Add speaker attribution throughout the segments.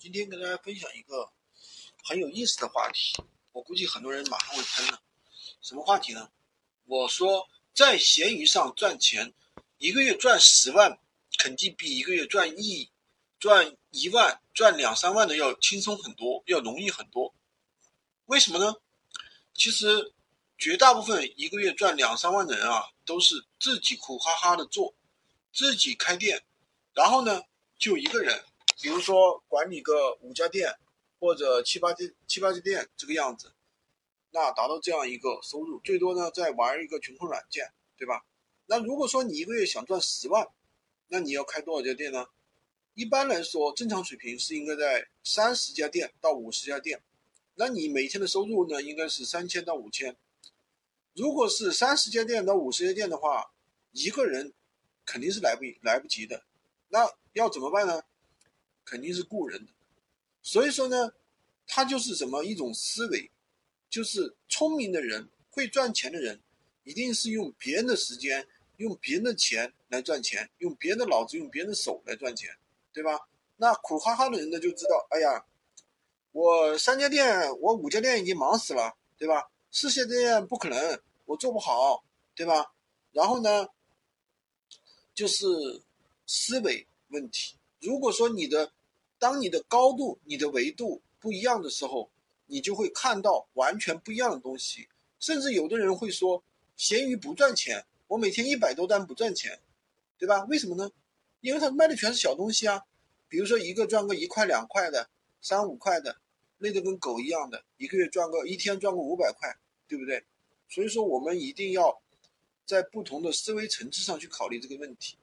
Speaker 1: 今天跟大家分享一个很有意思的话题，我估计很多人马上会喷了。什么话题呢？我说在闲鱼上赚钱，一个月赚十万，肯定比一个月赚亿、赚一万、赚两三万的要轻松很多，要容易很多。为什么呢？其实绝大部分一个月赚两三万的人啊，都是自己苦哈哈的做，自己开店，然后呢就一个人。比如说管理个五家店或者七八家七八家店这个样子，那达到这样一个收入，最多呢再玩一个群控软件，对吧？那如果说你一个月想赚十万，那你要开多少家店呢？一般来说，正常水平是应该在三十家店到五十家店，那你每天的收入呢应该是三千到五千。如果是三十家店到五十家店的话，一个人肯定是来不来不及的，那要怎么办呢？肯定是雇人的，所以说呢，他就是什么一种思维，就是聪明的人会赚钱的人，一定是用别人的时间、用别人的钱来赚钱，用别人的脑子、用别人的手来赚钱，对吧？那苦哈哈的人呢，就知道，哎呀，我三家店，我五家店已经忙死了，对吧？四家店不可能，我做不好，对吧？然后呢，就是思维问题。如果说你的当你的高度、你的维度不一样的时候，你就会看到完全不一样的东西。甚至有的人会说，闲鱼不赚钱，我每天一百多单不赚钱，对吧？为什么呢？因为他卖的全是小东西啊，比如说一个赚个一块两块的、三五块的，累得跟狗一样的，一个月赚个一天赚个五百块，对不对？所以说，我们一定要在不同的思维层次上去考虑这个问题。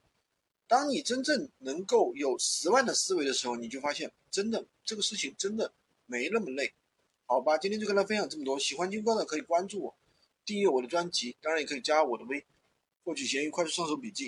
Speaker 1: 当你真正能够有十万的思维的时候，你就发现真的这个事情真的没那么累，好吧？今天就跟大家分享这么多，喜欢金哥的可以关注我，订阅我的专辑，当然也可以加我的微，获取闲鱼快速上手笔记。